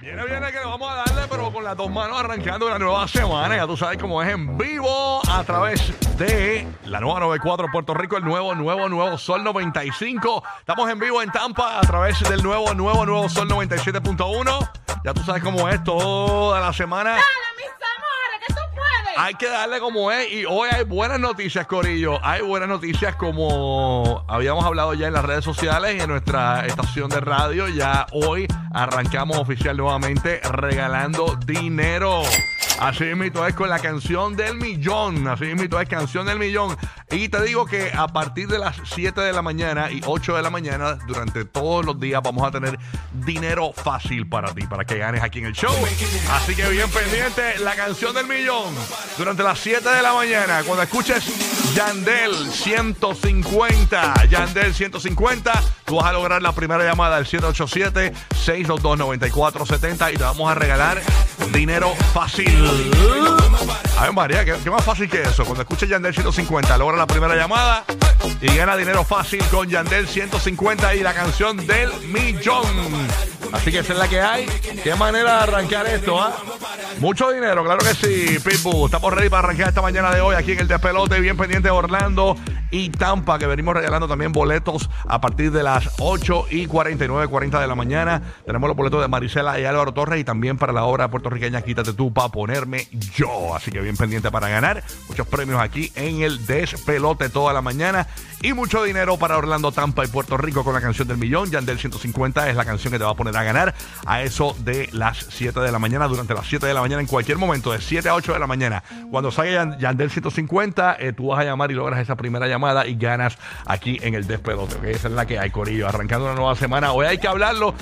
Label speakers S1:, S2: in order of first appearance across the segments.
S1: Viene, viene que nos vamos a darle, pero con las dos manos arrancando la nueva semana. Ya tú sabes cómo es en vivo a través de la nueva 94 Puerto Rico, el nuevo, nuevo, nuevo Sol 95. Estamos en vivo en Tampa a través del nuevo, nuevo, nuevo Sol 97.1. Ya tú sabes cómo es toda la semana.
S2: Dale, mis amores, que tú puedes.
S1: Hay que darle como es. Y hoy hay buenas noticias, Corillo. Hay buenas noticias como habíamos hablado ya en las redes sociales y en nuestra estación de radio. Ya hoy arrancamos oficial nuevamente regalando dinero. Así mismo es con la canción del millón. Así mismo es canción del millón. Y te digo que a partir de las 7 de la mañana y 8 de la mañana, durante todos los días, vamos a tener dinero fácil para ti, para que ganes aquí en el show. Así que bien pendiente, la canción del millón. Durante las 7 de la mañana, cuando escuches Yandel 150, Yandel 150, tú vas a lograr la primera llamada al 787-622-9470 y te vamos a regalar dinero fácil. A ver, María, ¿qué, más fácil que eso? Cuando escuches Yandel 150, logra la primera llamada y gana dinero fácil con Yandel 150 y la canción del millón. Así que esa es la que hay. Qué manera de arrancar esto, ¿ah? Mucho dinero, claro que sí, Pitbull. Estamos ready para arrancar esta mañana de hoy aquí en el Despelote, bien pendiente de Orlando y Tampa, que venimos regalando también boletos a partir de las 8 y 49, 40 de la mañana. Tenemos los boletos de Marisela y Álvaro Torres y también para la obra puertorriqueña Quítate tú para ponerme yo. Así que bien pendiente para ganar. Muchos premios aquí en el Despelote toda la mañana y mucho dinero para Orlando, Tampa y Puerto Rico con la canción del millón. Yandel 150 es la canción que te va a poner a ganar a eso de las 7 de la mañana, durante las 7 de la mañana, en cualquier momento, de 7 a 8 de la mañana. Cuando salga Yan- Yandel 150, eh, tú vas a llamar y logras esa primera llamada y ganas aquí en el despelote. ¿ok? Esa es la que hay, Corillo. Arrancando una nueva semana. Hoy hay que hablarlo.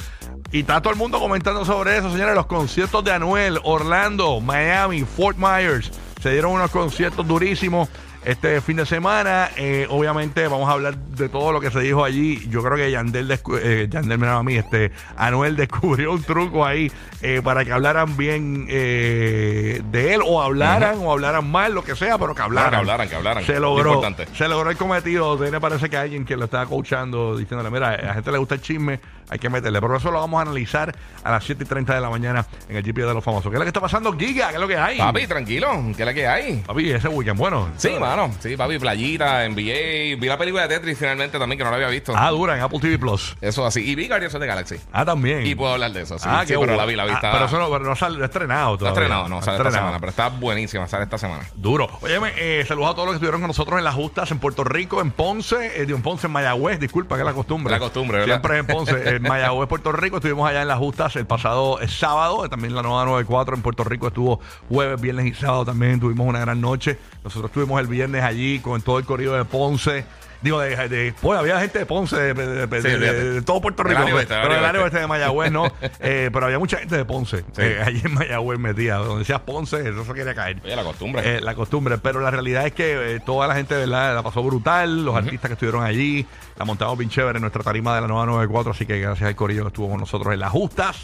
S1: Y está todo el mundo comentando sobre eso, señores. Los conciertos de Anuel, Orlando, Miami, Fort Myers. Se dieron unos conciertos durísimos este fin de semana. Eh, obviamente vamos a hablar de todo lo que se dijo allí. Yo creo que Yandel, descu- eh, Yandel me a mí, este, Anuel descubrió un truco ahí eh, para que hablaran bien eh, de él o hablaran o hablaran mal, lo que sea, pero que hablaran.
S3: que hablaran, que hablaran.
S1: Se logró. Se logró el cometido. Tiene parece que alguien que lo estaba coachando diciéndole, mira, a la gente le gusta el chisme, hay que meterle. Pero eso lo vamos a analizar a las 7 y 30 de la mañana en el GP de los famosos. ¿Qué es lo que está pasando, Giga? ¿Qué es lo que hay?
S3: Papi, tranquilo, ¿qué es la que hay?
S1: Papi, ese weekend bueno.
S3: Sí, mano. Sí, papi, playita, NBA. Vi la película de Tetris finalmente también, que no la había visto.
S1: Ah, dura en Apple TV Plus.
S3: Eso así. Y vi Guardians of the Galaxy.
S1: Ah, también.
S3: Y puedo hablar de eso. Sí,
S1: ah,
S3: sí,
S1: qué
S3: pero
S1: bueno.
S3: la vi, la vi.
S1: Ah, pero eso no, pero no sale, estrenado
S3: Está
S1: todavía.
S3: estrenado, no, sale esta
S1: estrenado.
S3: semana, pero está buenísima, sale esta semana.
S1: Duro. Óyeme, eh, saludos a todos los que estuvieron con nosotros en las justas en Puerto Rico, en Ponce, eh, en Ponce, en Mayagüez, disculpa que es la costumbre.
S3: La costumbre, ¿verdad?
S1: Siempre en Ponce, en Mayagüez, Puerto Rico. Estuvimos allá en las justas el pasado eh, sábado, eh, también la nueva 94 en Puerto Rico estuvo jueves, viernes y sábado también. Tuvimos una gran noche. Nosotros estuvimos el viernes allí con todo el corrido de Ponce. Digo, de, de- pues había gente de Ponce, de, de- de-
S3: Sí,
S1: de-
S3: fíjate.
S1: de todo Puerto Rico.
S3: área oeste,
S1: pero el área
S3: oeste.
S1: de Mayagüez no. Eh, pero había mucha gente de Ponce.
S3: Sí.
S1: eh, allí en Mayagüez metida. Donde decías Ponce, eso se quería caer.
S3: Oye, la costumbre.
S1: Eh, la costumbre, pero la realidad es que toda la gente ¿verdad? la pasó brutal, los artistas que estuvieron allí, la montamos bien chévere en nuestra tarima de la nueva 94, así que gracias al corillo que estuvo con nosotros en las justas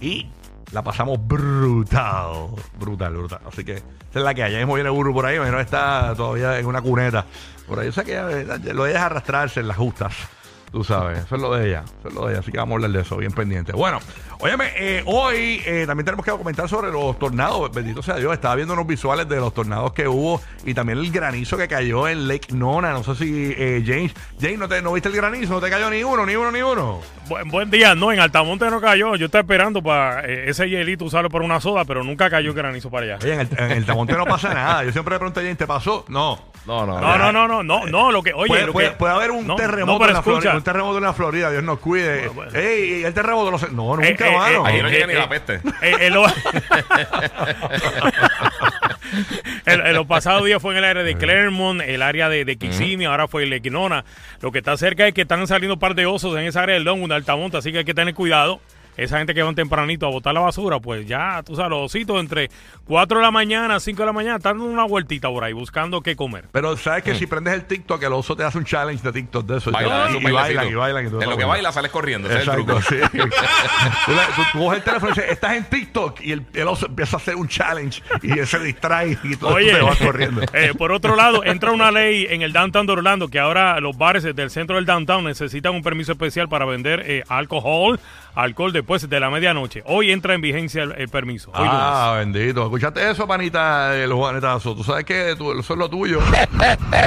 S1: y la pasamos brutal, brutal, brutal. Así que esa es la que hay. Ya mismo viene Guru por ahí, imagino está todavía en una cuneta. Por ahí, o sea que eh, lo deja arrastrarse en las justas. Tú sabes, eso es lo de ella. Eso es lo de ella. Así que vamos a hablar de eso, bien pendiente. Bueno, óyeme, eh, hoy eh, también tenemos que comentar sobre los tornados. Bendito sea Dios. Estaba viendo unos visuales de los tornados que hubo y también el granizo que cayó en Lake Nona. No sé si eh, James, James, ¿no, te, ¿no viste el granizo? ¿No te cayó ni uno, ni uno, ni uno?
S4: Buen, buen día, no, en Altamonte no cayó. Yo estaba esperando para eh, ese hielito usarlo para una soda, pero nunca cayó granizo para allá.
S1: Oye, en el, en el Tamonte no pasa nada. Yo siempre le pregunto a James, ¿te pasó? No.
S3: no, no,
S4: No, no, no, no, no, no, lo que, oye,
S1: puede,
S4: lo
S1: puede-
S4: que-
S1: puede haber un
S4: no,
S1: terremoto
S4: no, pero
S1: en la Florida.
S4: escucha,
S1: Un terremoto en la Florida, Dios nos cuide.
S4: Bueno, bueno.
S1: Ey, el terremoto no sé. No, nunca,
S4: Eh, eh,
S1: mano.
S3: Aquí no
S4: Eh,
S3: llega
S4: eh,
S3: ni
S4: eh,
S3: la peste.
S4: eh, eh, lo- en, en los pasados días fue en el área de Clermont, el área de, de Kissimmee, ahora fue el de Quinona. Lo que está cerca es que están saliendo un par de osos en esa área del Longwood, de Altamonte, así que hay que tener cuidado. Esa gente que van tempranito a botar la basura, pues ya, tú sabes, los ositos entre 4 de la mañana, 5 de la mañana, están dando una vueltita por ahí buscando qué comer.
S1: Pero sabes que si prendes el TikTok, el oso te hace un challenge de TikTok de eso.
S3: Baila,
S1: y,
S3: esos
S1: y bailan, y bailan. Y todo
S3: en lo que baila sales corriendo. ese es el
S1: Exacto,
S3: truco.
S1: sí. tú, tú- tú coges el teléfono y dices, estás en TikTok y el, el oso empieza a hacer un challenge y él se distrae y todo
S4: Oye,
S1: te vas corriendo.
S4: eh, por otro lado, entra una ley en el downtown de Orlando que ahora los bares del centro del downtown necesitan un permiso especial para vender eh, alcohol, alcohol después de la medianoche. Hoy entra en vigencia el, el permiso. Hoy
S1: Ah, bendito. ¿Escuchaste eso, panita, el Juanetazo? ¿Tú sabes que tú- eso es lo tuyo?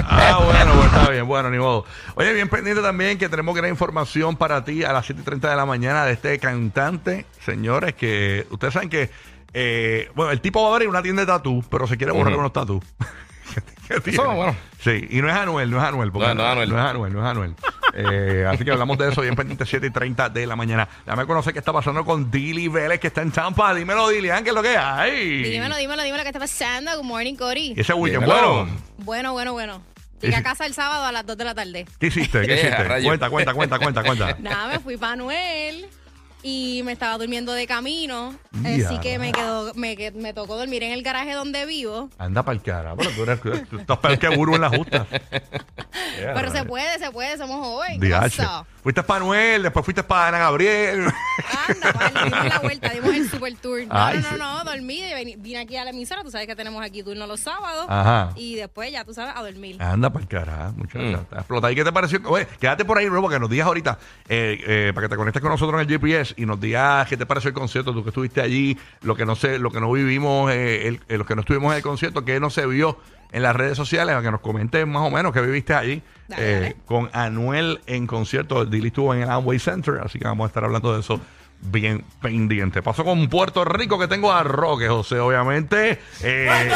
S1: ah, bueno, pues está bien, bueno, ni modo. Oye, bien pendiente también que tenemos gran información para ti a las 7 y 30 de la mañana de este cantante, señores, que ustedes saben que, eh, bueno, el tipo va a abrir una tienda de tatú, pero se quiere borrar
S3: Ujú.
S1: unos tatú.
S3: Eso, bueno.
S1: Sí, y no es Anuel, no es Anuel. porque
S3: No, no es Anuel.
S1: No es Anuel, no es Anuel. Eh, así que hablamos de eso bien pendiente, 7 y 30 de la mañana. Dame a conocer qué está pasando con Dili Vélez, que está en Tampa. Dímelo, Dilian, ¿qué es lo que hay?
S2: Dímelo, dímelo, dímelo, ¿qué está pasando? Good morning, Cory.
S1: Y ese weekend,
S3: Dímelo.
S1: bueno.
S2: Bueno, bueno, bueno. Llegué a casa el sábado a las 2 de la tarde.
S1: ¿Qué hiciste? ¿Qué hiciste? Cuenta, cuenta, cuenta, cuenta, cuenta.
S2: Nada, me fui para Noel y me estaba durmiendo de camino. Así que me quedó, me, me tocó dormir en el garaje donde vivo.
S1: Anda para el cara. Pero tú, eres, tú estás peor que Buru en la justa.
S2: Pero se puede, se puede, somos jóvenes.
S1: Fuiste para Manuel, después fuiste para Ana Gabriel.
S2: Anda, vale, dimos la vuelta, dimos el super tour. No,
S1: Ay,
S2: no,
S1: sí.
S2: no, no, dormí, y vine, vine aquí a la emisora, tú sabes que tenemos aquí turno los sábados.
S1: Ajá.
S2: Y después ya, tú sabes, a dormir.
S1: Anda para el cara, muchacha.
S3: Mm.
S1: ¿Y qué te pareció? Oye, quédate por ahí, Robo, que nos digas ahorita, eh, eh, para que te conectes con nosotros en el GPS y nos digas qué te pareció el concierto, tú que estuviste allí, lo que no sé, lo que no vivimos, eh, el- eh, los que no estuvimos en el concierto, qué no se vio en las redes sociales, para que nos comentes más o menos qué viviste allí
S2: Dale,
S1: eh,
S2: dale.
S1: con Anuel en concierto. Dili estuvo en el Amway Center, así que vamos a estar hablando de eso bien pendiente. Paso con Puerto Rico, que tengo a Roque José, obviamente. Eh,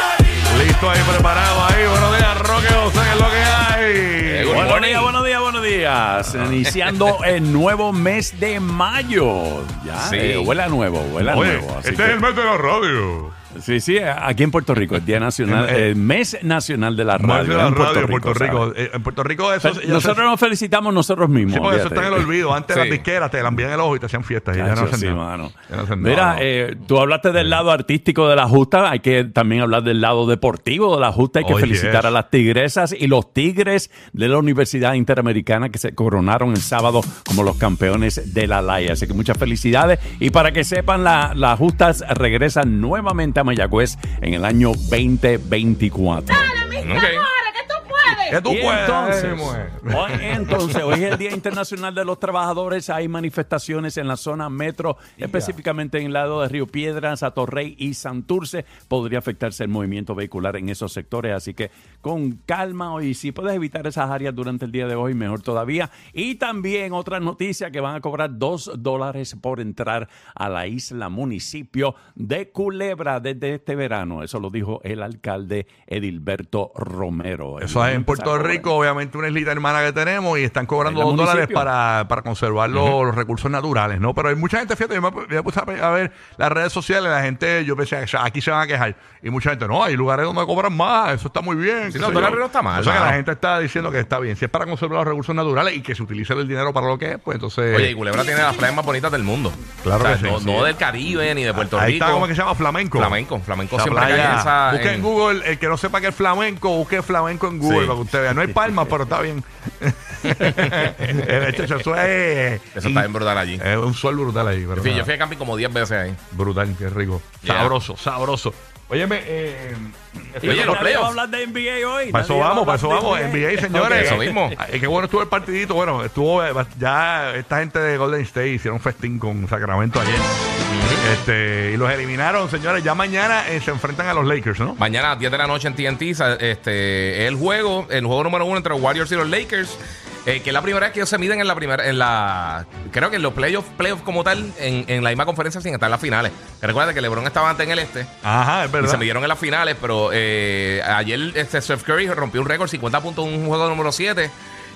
S1: listo ahí, preparado ahí. Buenos días, Roque José, ¿qué es lo que hay?
S3: Eh,
S5: Buenos días, buenos días, buenos días. Iniciando el nuevo mes de mayo. Ya,
S3: Sí.
S5: eh, huele a nuevo, huele a
S1: Oye,
S5: nuevo. así
S1: este
S5: que-
S1: es el mes de la radio.
S5: Sí, sí, aquí en Puerto Rico, el Día Nacional,
S1: eh,
S5: el mes nacional de la radio.
S1: Mes de la
S5: en
S1: radio Puerto Rico. Eh, En Puerto Rico eso...
S5: Nosotros nos felicitamos nosotros mismos.
S1: Sí, porque eso está en el olvido. Antes
S3: Sí.
S1: las disqueras te lambían el ojo y te hacían fiestas. Y ya no
S5: Chacho,
S1: hacen
S5: sí, mano.
S1: Ya no hacen
S5: Mira,
S1: nada.
S5: eh, tú hablaste del lado artístico de la justa, hay que también hablar del lado deportivo de la justa, hay que
S1: Oh,
S5: felicitar
S1: yes.
S5: a las tigresas y los tigres de la Universidad Interamericana que se coronaron el sábado como los campeones de la LAI. Así que muchas felicidades y para que sepan, la- las justas regresan nuevamente a Mayagüez en el año 2024.
S2: ¡Dale, mis
S3: Ok.
S2: amores, que tú puedes!
S1: ¿Qué tú
S5: Y
S1: puedes?
S5: entonces, hoy, entonces, hoy es el Día Internacional de los Trabajadores. Hay manifestaciones en la zona metro, específicamente en el lado de Río Piedras, Atorrey y Santurce. Podría afectarse el movimiento vehicular en esos sectores. Así que con calma y si puedes evitar esas áreas durante el día de hoy, mejor todavía. Y también otra noticia que van a cobrar dos dólares por entrar a la isla municipio de Culebra desde este verano. Eso lo dijo el alcalde Edilberto Romero.
S1: Eso es en Puerto Rico, obviamente una islita hermana que tenemos y están cobrando
S5: En
S1: dos dólares para, para conservar los, los recursos naturales, ¿no? Pero hay mucha gente, fíjate, yo me, me puse a, ver las redes sociales, la gente, yo pensé, "O sea, aquí se van a quejar. Y mucha gente, no, hay lugares donde cobran más, eso está muy bien. qué
S3: no,
S1: sé
S3: dólares
S1: yo".
S3: no está mal,
S1: O sea que la gente está diciendo que está bien. Si es para conservar los recursos naturales y que se utilice el dinero para lo que es, pues entonces...
S3: Oye, y Culebra tiene las playas más bonitas del mundo.
S1: Claro
S3: O sea,
S1: que sí,
S3: no,
S1: sí.
S3: no del Caribe ni de Puerto
S1: Ahí
S3: Rico.
S1: está, ¿cómo que se llama? Flamenco.
S3: Flamenco. Flamenco
S1: Esa
S3: siempre cae esa.
S1: Busque en
S3: en-
S1: Google, el que no sepa qué es flamenco, busque flamenco en Google
S3: Sí.
S1: Usted vea. No hay palmas, pero está bien. Eso es.
S3: Eso está bien brutal allí.
S1: Es un sol brutal. Pero nada.
S3: yo fui a camping como 10 veces ahí.
S1: Brutal, qué rico.
S3: Yeah.
S1: Sabroso, sabroso. Óyeme, eh,
S3: Oye, los playoffs.
S5: hablar de NBA hoy.
S1: para eso vamos, para eso vamos. NBA, señores.
S3: Eso mismo.
S1: Eh, qué bueno estuvo el partidito. Bueno, estuvo eh, ya esta gente de Golden State hicieron festín con Sacramento ayer. Este, y los eliminaron, señores. Ya mañana eh, se enfrentan a los Lakers, ¿no?
S3: Mañana a las 10 de la noche en TNT, sa- este, el juego, el juego número uno entre los Warriors y los Lakers. Eh, que es la primera vez que ellos se miden en la primera, en la, creo que en los playoffs, playoffs como tal, en, en la misma conferencia sin estar en las finales. Recuerda que LeBron estaba antes en el este.
S1: Ajá, es
S3: Y
S1: verdad.
S3: se midieron en las finales, pero eh, ayer este Steph Curry rompió un récord, 50 puntos en un juego número 7.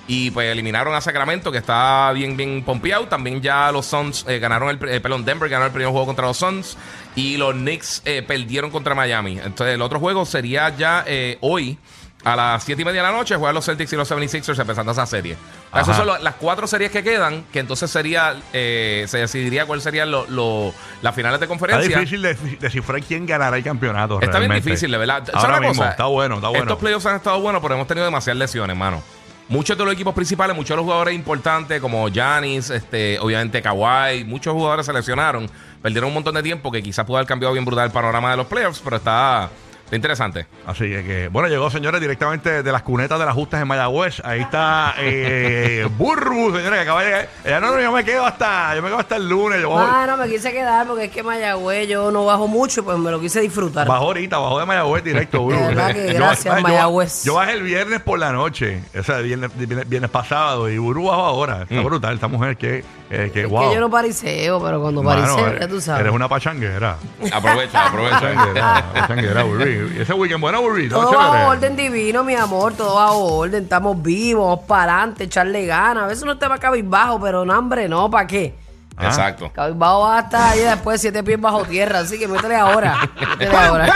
S3: Y pues eliminaron a Sacramento, que está bien, bien pompeado. También ya los Suns eh, ganaron el, eh, perdón, Denver ganó el primer juego contra los Suns. Y los Knicks eh, perdieron contra Miami. Entonces el otro juego sería ya hoy. A las 7 y media de la noche juegan los Celtics y los 76ers empezando esa serie.
S1: Ajá.
S3: Esas son lo- las cuatro series que quedan, que entonces sería, eh, se decidiría cuáles serían lo- lo- las finales de
S1: Está
S3: conferencia.
S1: difícil de descifrar quién ganará el campeonato.
S3: Está bien difícil, de verdad. ¿Sabes
S1: Ahora mismo,
S3: cosa?
S1: está bueno, está bueno.
S3: Estos playoffs han estado buenos, pero hemos tenido demasiadas lesiones, mano. Muchos de los equipos principales, muchos de los jugadores importantes, como Giannis, este, obviamente Kawhi, muchos jugadores se lesionaron. Perdieron un montón de tiempo que quizás pudo haber cambiado bien brutal el panorama de los playoffs, pero está, está interesante.
S1: Así que, que, bueno, llegó, señores, directamente de las cunetas de las justas en Mayagüez. Ahí está eh, Burbu, señores, que acaba de llegar. No, no, yo me quedo hasta, yo me quedo hasta el lunes. Yo bajo,
S6: Ah, no, me quise quedar porque es que Mayagüez yo no bajo mucho, pues me lo quise disfrutar.
S1: bajo ahorita, bajo de Mayagüez directo, Burbu.
S6: De verdad que
S1: Yo-
S6: gracias,
S1: yo-
S6: Mayagüez.
S1: Yo, bajé el viernes por la noche, o sea, viernes, viernes, viernes pasado, y Burbu bajó ahora. Está brutal, esta mujer que, eh, que
S6: Es
S1: wow.
S6: que yo no pariseo, pero cuando
S1: Mano,
S6: pariseo,
S1: eres-
S6: ya tú sabes.
S1: Eres una pachanguera.
S3: Aprovecha, aprovecha.
S1: Pachanguera, pachanguera, Burbu. Y ese weekend, bueno, Burbu. todo
S6: Todo
S1: chévere.
S6: a orden divino, mi amor, todo a orden. Estamos vivos, vamos para adelante, echarle ganas. A veces uno está más cabizbajo, pero no, hombre, no, ¿para qué?
S1: Ah.
S3: Exacto.
S6: Cabizbajo va a estar ahí después de siete pies bajo tierra, así que métele ahora. Métele ahora.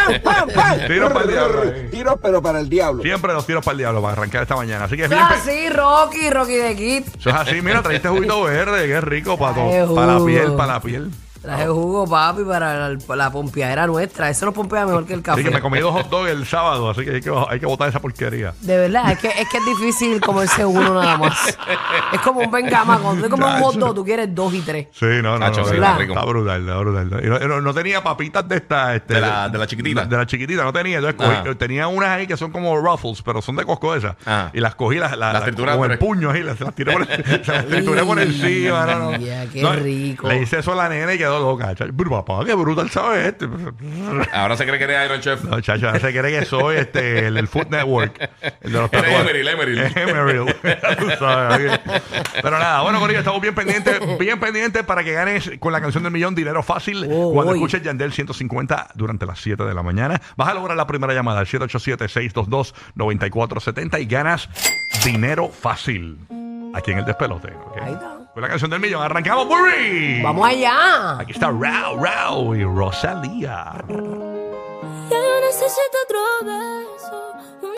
S1: Tiro para el diablo. ahí.
S7: Tiros, pero para el diablo.
S1: Siempre los tiros para el diablo para arrancar esta mañana. Así que
S6: Eso es así, Rocky, Rocky de Kid.
S1: Eso es así, mira, trajiste juguito verde, qué rico para
S6: Ay,
S1: todo, para la
S6: jugo.
S1: piel, para la piel.
S6: Traje jugo, papi, para la, pompeadera nuestra. Eso nos pompea mejor que el café.
S1: que me comí dos hot dogs el sábado, así que hay que, hay que botar esa porquería.
S6: De verdad, es que, es que es difícil comerse uno nada más. Es como un bengama. Cuando tú comes un hot dog, tú quieres dos y tres.
S1: Sí, no, no,
S3: Nacho,
S1: no,
S3: sí,
S1: está, brutal, está brutal. Y no, no- no tenía papitas de esta, este,
S3: De la- de la chiquitita.
S1: De la chiquitita, no tenía. Entonces, cogí- tenía unas ahí que son como ruffles, pero son de Costco esas.
S3: Ajá.
S1: Y las cogí, las, las,
S3: Las
S1: las-
S3: trituraste.
S1: con el puño ahí, las, las tiré por, se las trituré por encima. No, no.
S6: Ya, qué
S1: No,
S6: rico.
S1: Le hice eso a la nena y quedó loca. chacho. Pero papá, qué brutal sabe este.
S3: Ahora se cree que eres Iron Chef.
S1: No, chacho, ahora se cree que soy este, el, el Food Network. El de los
S3: Eres
S1: tatuajes.
S3: Emeril, Emeril.
S1: Emeril. Tú sabes. Pero nada, bueno, Corillo, estamos bien pendientes, bien pendientes para que ganes con la canción del millón dinero fácil
S6: Oh,
S1: cuando
S6: hoy.
S1: escuches Yandel 150 durante las 7 de la mañana. Vas a lograr la primera llamada al 787-622-9470 y ganas dinero fácil. Aquí en el despelote. ¿ok?
S6: Ahí está.
S1: Con la canción del millón. Arrancamos, Burry.
S6: ¡Vamos allá!
S1: Aquí está Rao, Rao y Rosalía.
S8: Ya yo necesito otro beso.